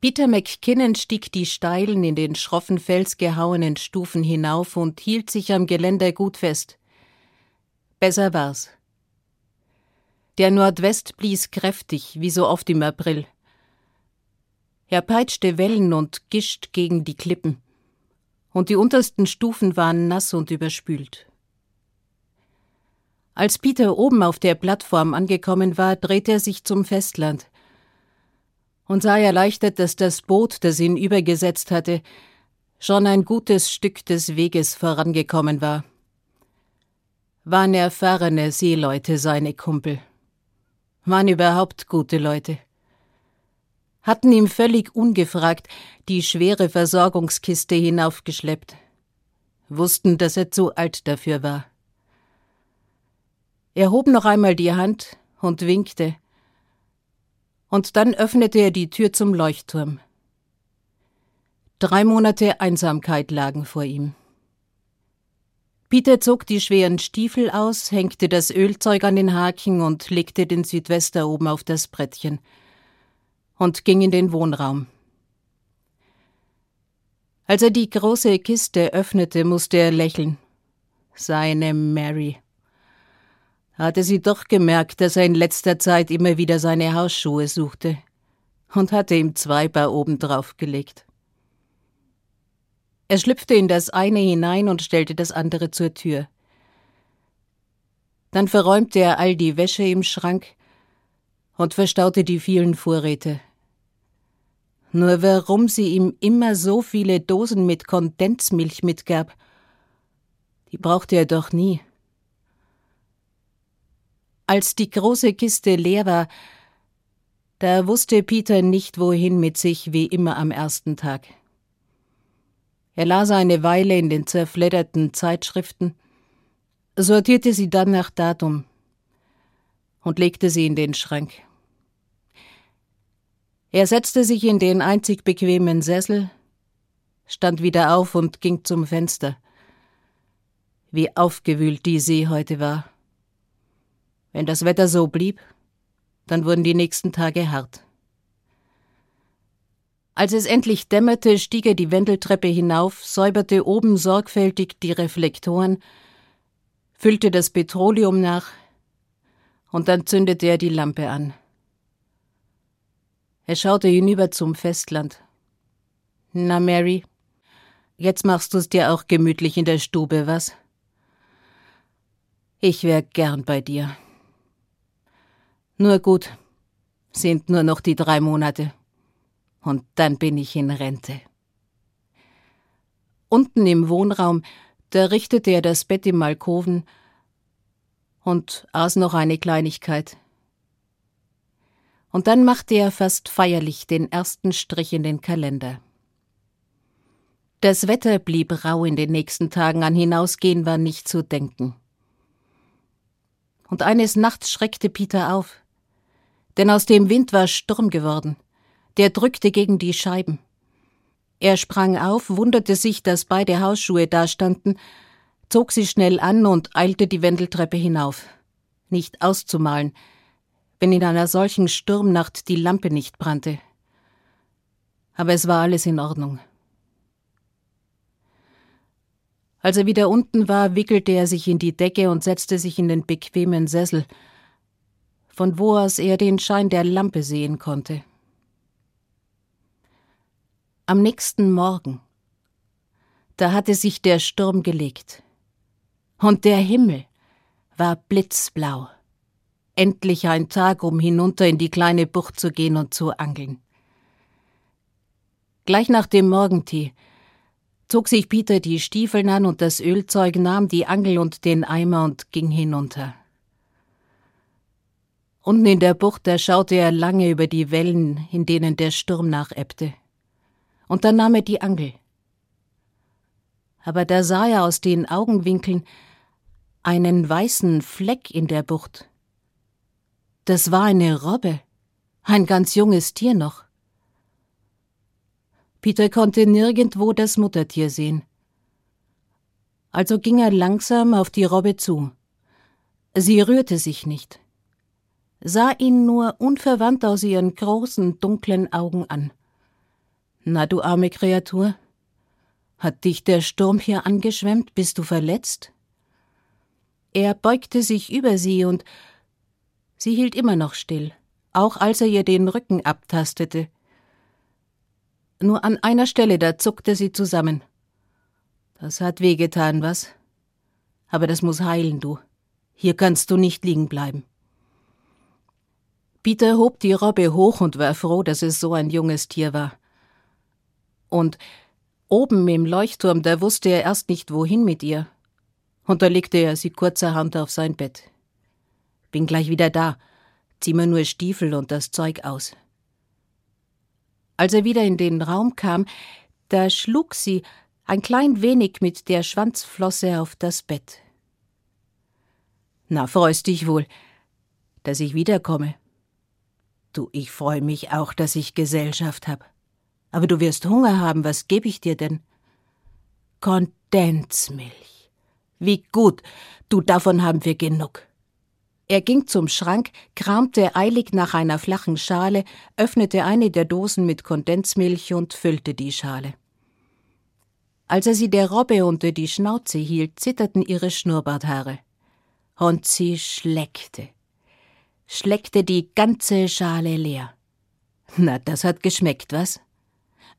Peter McKinnon stieg die steilen, in den schroffen Fels gehauenen Stufen hinauf und hielt sich am Geländer gut fest. Besser war's. Der Nordwest blies kräftig, wie so oft im April. Er peitschte Wellen und gischt gegen die Klippen, und die untersten Stufen waren nass und überspült. Als Peter oben auf der Plattform angekommen war, drehte er sich zum Festland und sah erleichtert, dass das Boot, das ihn übergesetzt hatte, schon ein gutes Stück des Weges vorangekommen war. Waren erfahrene Seeleute seine Kumpel. Waren überhaupt gute Leute. Hatten ihm völlig ungefragt die schwere Versorgungskiste hinaufgeschleppt. Wussten, dass er zu alt dafür war. Er hob noch einmal die Hand und winkte, und dann öffnete er die Tür zum Leuchtturm. Drei Monate Einsamkeit lagen vor ihm. Peter zog die schweren Stiefel aus, hängte das Ölzeug an den Haken und legte den Südwester oben auf das Brettchen und ging in den Wohnraum. Als er die große Kiste öffnete, musste er lächeln. Seine Mary hatte sie doch gemerkt, dass er in letzter Zeit immer wieder seine Hausschuhe suchte und hatte ihm zwei Paar obendrauf gelegt. Er schlüpfte in das eine hinein und stellte das andere zur Tür. Dann verräumte er all die Wäsche im Schrank und verstaute die vielen Vorräte. Nur warum sie ihm immer so viele Dosen mit Kondensmilch mitgab, die brauchte er doch nie. Als die große Kiste leer war, da wusste Peter nicht wohin mit sich wie immer am ersten Tag. Er las eine Weile in den zerfledderten Zeitschriften, sortierte sie dann nach Datum und legte sie in den Schrank. Er setzte sich in den einzig bequemen Sessel, stand wieder auf und ging zum Fenster. Wie aufgewühlt die See heute war. Wenn das Wetter so blieb, dann wurden die nächsten Tage hart. Als es endlich dämmerte, stieg er die Wendeltreppe hinauf, säuberte oben sorgfältig die Reflektoren, füllte das Petroleum nach und dann zündete er die Lampe an. Er schaute hinüber zum Festland. Na, Mary, jetzt machst du's dir auch gemütlich in der Stube, was? Ich wär gern bei dir. Nur gut, sind nur noch die drei Monate. Und dann bin ich in Rente. Unten im Wohnraum, da richtete er das Bett im Alkoven und aß noch eine Kleinigkeit. Und dann machte er fast feierlich den ersten Strich in den Kalender. Das Wetter blieb rau in den nächsten Tagen, an Hinausgehen war nicht zu denken. Und eines Nachts schreckte Peter auf denn aus dem Wind war Sturm geworden. Der drückte gegen die Scheiben. Er sprang auf, wunderte sich, dass beide Hausschuhe dastanden, zog sie schnell an und eilte die Wendeltreppe hinauf. Nicht auszumalen, wenn in einer solchen Sturmnacht die Lampe nicht brannte. Aber es war alles in Ordnung. Als er wieder unten war, wickelte er sich in die Decke und setzte sich in den bequemen Sessel, von wo aus er den Schein der Lampe sehen konnte. Am nächsten Morgen, da hatte sich der Sturm gelegt, und der Himmel war blitzblau. Endlich ein Tag, um hinunter in die kleine Bucht zu gehen und zu angeln. Gleich nach dem Morgentee zog sich Peter die Stiefeln an und das Ölzeug, nahm die Angel und den Eimer und ging hinunter. Unten in der Bucht, da schaute er lange über die Wellen, in denen der Sturm nachebbte. Und dann nahm er die Angel. Aber da sah er aus den Augenwinkeln einen weißen Fleck in der Bucht. Das war eine Robbe, ein ganz junges Tier noch. Peter konnte nirgendwo das Muttertier sehen. Also ging er langsam auf die Robbe zu. Sie rührte sich nicht sah ihn nur unverwandt aus ihren großen, dunklen Augen an. Na, du arme Kreatur, hat dich der Sturm hier angeschwemmt? Bist du verletzt? Er beugte sich über sie und sie hielt immer noch still, auch als er ihr den Rücken abtastete. Nur an einer Stelle, da zuckte sie zusammen. Das hat wehgetan, was? Aber das muss heilen, du. Hier kannst du nicht liegen bleiben. Peter hob die Robbe hoch und war froh, dass es so ein junges Tier war. Und Oben im Leuchtturm, da wusste er erst nicht, wohin mit ihr. Und da legte er sie kurzerhand auf sein Bett. Bin gleich wieder da. Zieh mir nur Stiefel und das Zeug aus. Als er wieder in den Raum kam, da schlug sie ein klein wenig mit der Schwanzflosse auf das Bett. Na, freust dich wohl, dass ich wiederkomme. Du, ich freu mich auch, dass ich Gesellschaft hab. Aber du wirst Hunger haben, was gebe ich dir denn? Kondensmilch. Wie gut, du, davon haben wir genug. Er ging zum Schrank, kramte eilig nach einer flachen Schale, öffnete eine der Dosen mit Kondensmilch und füllte die Schale. Als er sie der Robbe unter die Schnauze hielt, zitterten ihre Schnurrbarthaare. Und sie schleckte. Schleckte die ganze Schale leer. Na, das hat geschmeckt, was?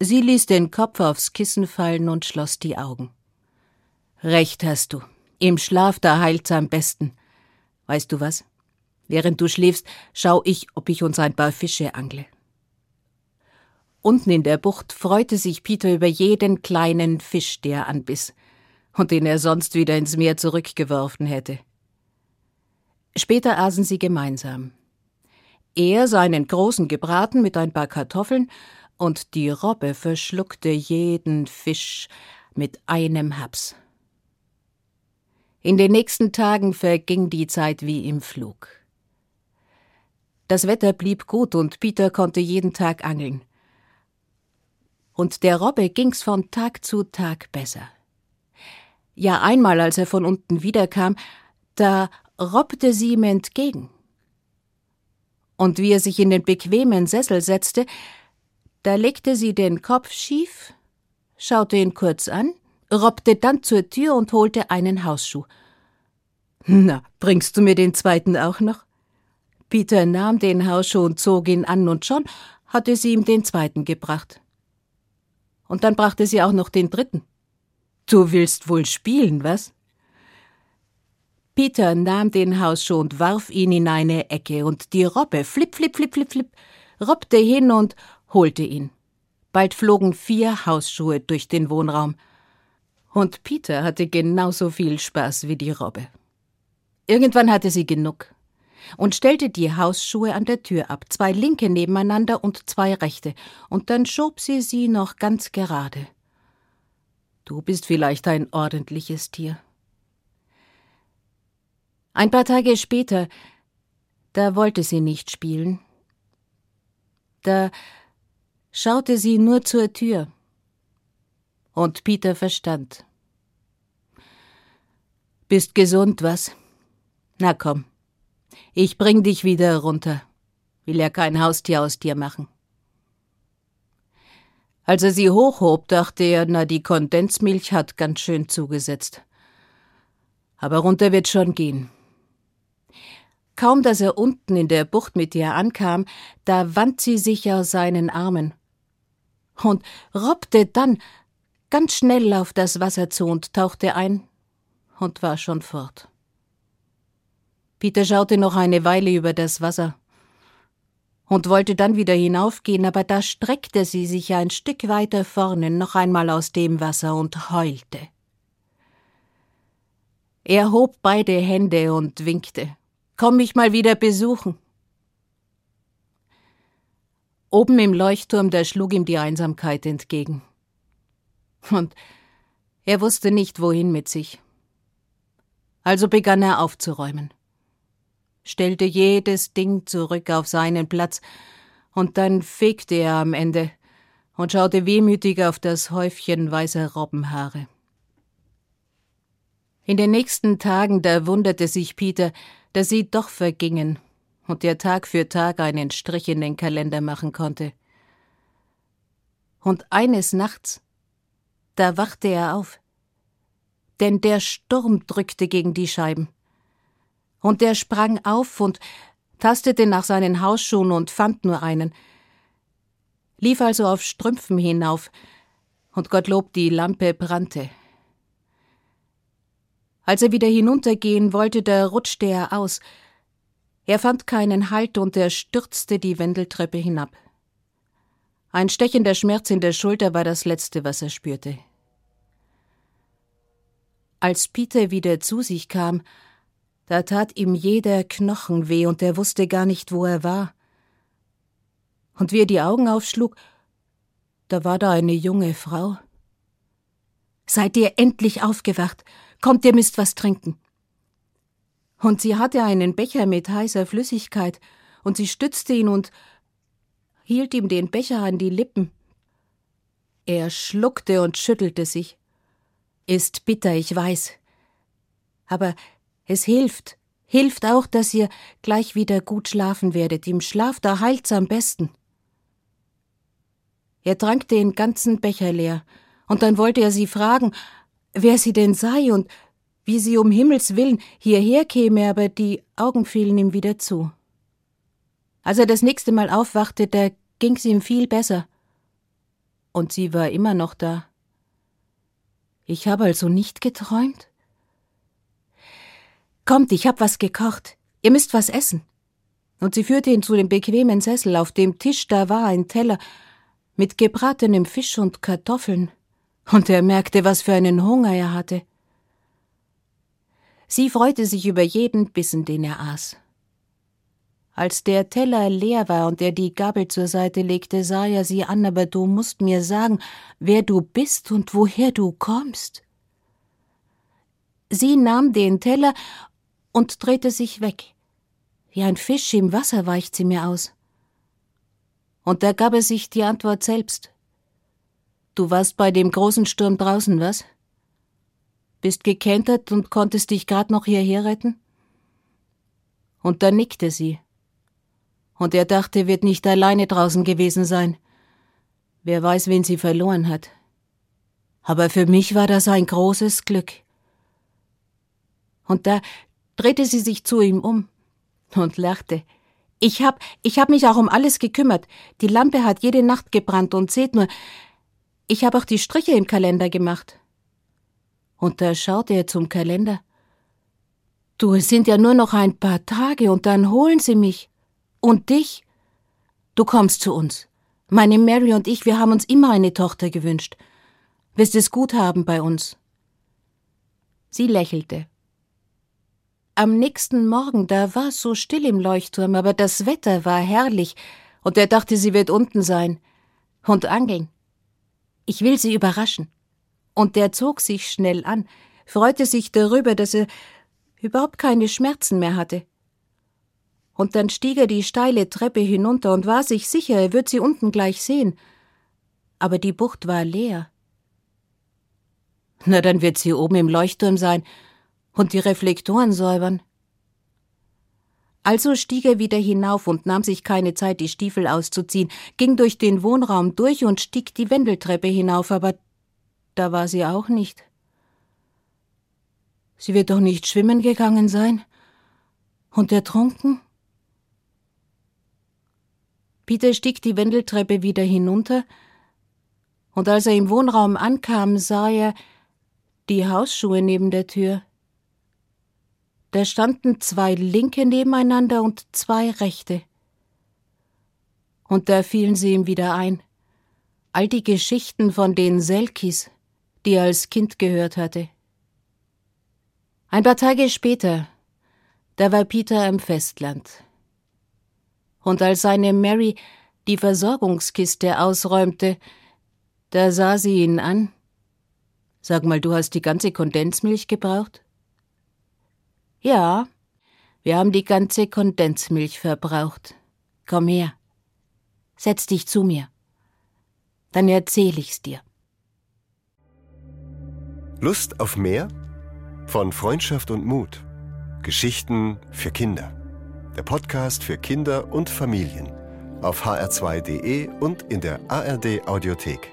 Sie ließ den Kopf aufs Kissen fallen und schloss die Augen. Recht hast du. Im Schlaf da heilt's am besten. Weißt du was? Während du schläfst, schau ich, ob ich uns ein paar Fische angle. Unten in der Bucht freute sich Peter über jeden kleinen Fisch, der er anbiss und den er sonst wieder ins Meer zurückgeworfen hätte. Später aßen sie gemeinsam. Er seinen großen Gebraten mit ein paar Kartoffeln und die Robbe verschluckte jeden Fisch mit einem Haps. In den nächsten Tagen verging die Zeit wie im Flug. Das Wetter blieb gut und Peter konnte jeden Tag angeln. Und der Robbe ging's von Tag zu Tag besser. Ja, einmal, als er von unten wiederkam, da robbte sie ihm entgegen. Und wie er sich in den bequemen Sessel setzte, da legte sie den Kopf schief, schaute ihn kurz an, robbte dann zur Tür und holte einen Hausschuh. Na, bringst du mir den zweiten auch noch? Peter nahm den Hausschuh und zog ihn an, und schon hatte sie ihm den zweiten gebracht. Und dann brachte sie auch noch den dritten. Du willst wohl spielen, was? Peter nahm den Hausschuh und warf ihn in eine Ecke, und die Robbe, flip, flip, flip, flip, flip, robbte hin und holte ihn. Bald flogen vier Hausschuhe durch den Wohnraum. Und Peter hatte genauso viel Spaß wie die Robbe. Irgendwann hatte sie genug und stellte die Hausschuhe an der Tür ab, zwei linke nebeneinander und zwei rechte, und dann schob sie sie noch ganz gerade. Du bist vielleicht ein ordentliches Tier. Ein paar Tage später, da wollte sie nicht spielen. Da schaute sie nur zur Tür. Und Peter verstand. Bist gesund, was? Na komm, ich bring dich wieder runter. Will ja kein Haustier aus dir machen. Als er sie hochhob, dachte er, na, die Kondensmilch hat ganz schön zugesetzt. Aber runter wird schon gehen. Kaum dass er unten in der Bucht mit ihr ankam, da wand sie sich aus seinen Armen und robbte dann ganz schnell auf das Wasser zu und tauchte ein und war schon fort. Peter schaute noch eine Weile über das Wasser und wollte dann wieder hinaufgehen, aber da streckte sie sich ein Stück weiter vorne noch einmal aus dem Wasser und heulte. Er hob beide Hände und winkte. Komm mich mal wieder besuchen. Oben im Leuchtturm, da schlug ihm die Einsamkeit entgegen. Und er wusste nicht, wohin mit sich. Also begann er aufzuräumen, stellte jedes Ding zurück auf seinen Platz, und dann fegte er am Ende und schaute wehmütig auf das Häufchen weißer Robbenhaare. In den nächsten Tagen da wunderte sich Peter, dass sie doch vergingen und der Tag für Tag einen Strich in den Kalender machen konnte. Und eines Nachts, da wachte er auf, denn der Sturm drückte gegen die Scheiben. Und er sprang auf und tastete nach seinen Hausschuhen und fand nur einen, lief also auf Strümpfen hinauf, und Gottlob die Lampe brannte. Als er wieder hinuntergehen wollte, da rutschte er aus. Er fand keinen Halt und er stürzte die Wendeltreppe hinab. Ein stechender Schmerz in der Schulter war das Letzte, was er spürte. Als Peter wieder zu sich kam, da tat ihm jeder Knochen weh und er wusste gar nicht, wo er war. Und wie er die Augen aufschlug, da war da eine junge Frau. Seid ihr endlich aufgewacht? Kommt, ihr müsst was trinken. Und sie hatte einen Becher mit heißer Flüssigkeit, und sie stützte ihn und hielt ihm den Becher an die Lippen. Er schluckte und schüttelte sich. Ist bitter, ich weiß. Aber es hilft, hilft auch, dass ihr gleich wieder gut schlafen werdet. Im Schlaf da heilt's am besten. Er trank den ganzen Becher leer, und dann wollte er sie fragen, wer sie denn sei und wie sie um Himmels willen hierher käme, aber die Augen fielen ihm wieder zu. Als er das nächste Mal aufwachte, da ging's ihm viel besser. Und sie war immer noch da. Ich habe also nicht geträumt? Kommt, ich hab was gekocht. Ihr müsst was essen. Und sie führte ihn zu dem bequemen Sessel. Auf dem Tisch da war ein Teller mit gebratenem Fisch und Kartoffeln. Und er merkte, was für einen Hunger er hatte. Sie freute sich über jeden Bissen, den er aß. Als der Teller leer war und er die Gabel zur Seite legte, sah er sie an, aber du musst mir sagen, wer du bist und woher du kommst. Sie nahm den Teller und drehte sich weg. Wie ein Fisch im Wasser weicht sie mir aus. Und da gab er sich die Antwort selbst. Du warst bei dem großen Sturm draußen, was? Bist gekentert und konntest dich grad noch hierher retten? Und da nickte sie und er dachte, wird nicht alleine draußen gewesen sein. Wer weiß, wen sie verloren hat. Aber für mich war das ein großes Glück. Und da drehte sie sich zu ihm um und lachte. Ich hab, ich hab mich auch um alles gekümmert. Die Lampe hat jede Nacht gebrannt und seht nur, ich hab auch die Striche im Kalender gemacht. Und da schaute er zum Kalender. Du, es sind ja nur noch ein paar Tage und dann holen sie mich. Und dich? Du kommst zu uns. Meine Mary und ich, wir haben uns immer eine Tochter gewünscht. Wirst es gut haben bei uns. Sie lächelte. Am nächsten Morgen, da war es so still im Leuchtturm, aber das Wetter war herrlich, und er dachte, sie wird unten sein. Und angeln. Ich will sie überraschen. Und der zog sich schnell an, freute sich darüber, dass er überhaupt keine Schmerzen mehr hatte und dann stieg er die steile Treppe hinunter und war sich sicher, er wird sie unten gleich sehen. Aber die Bucht war leer. Na, dann wird sie oben im Leuchtturm sein und die Reflektoren säubern. Also stieg er wieder hinauf und nahm sich keine Zeit, die Stiefel auszuziehen, ging durch den Wohnraum durch und stieg die Wendeltreppe hinauf, aber da war sie auch nicht. Sie wird doch nicht schwimmen gegangen sein? Und ertrunken? Peter stieg die Wendeltreppe wieder hinunter, und als er im Wohnraum ankam, sah er die Hausschuhe neben der Tür. Da standen zwei linke nebeneinander und zwei rechte. Und da fielen sie ihm wieder ein. All die Geschichten von den Selkis, die er als Kind gehört hatte. Ein paar Tage später, da war Peter im Festland und als seine Mary die Versorgungskiste ausräumte, da sah sie ihn an. Sag mal, du hast die ganze Kondensmilch gebraucht? Ja, wir haben die ganze Kondensmilch verbraucht. Komm her. Setz dich zu mir. Dann erzähl ich's dir. Lust auf mehr? Von Freundschaft und Mut. Geschichten für Kinder der Podcast für Kinder und Familien auf hr2.de und in der ARD Audiothek.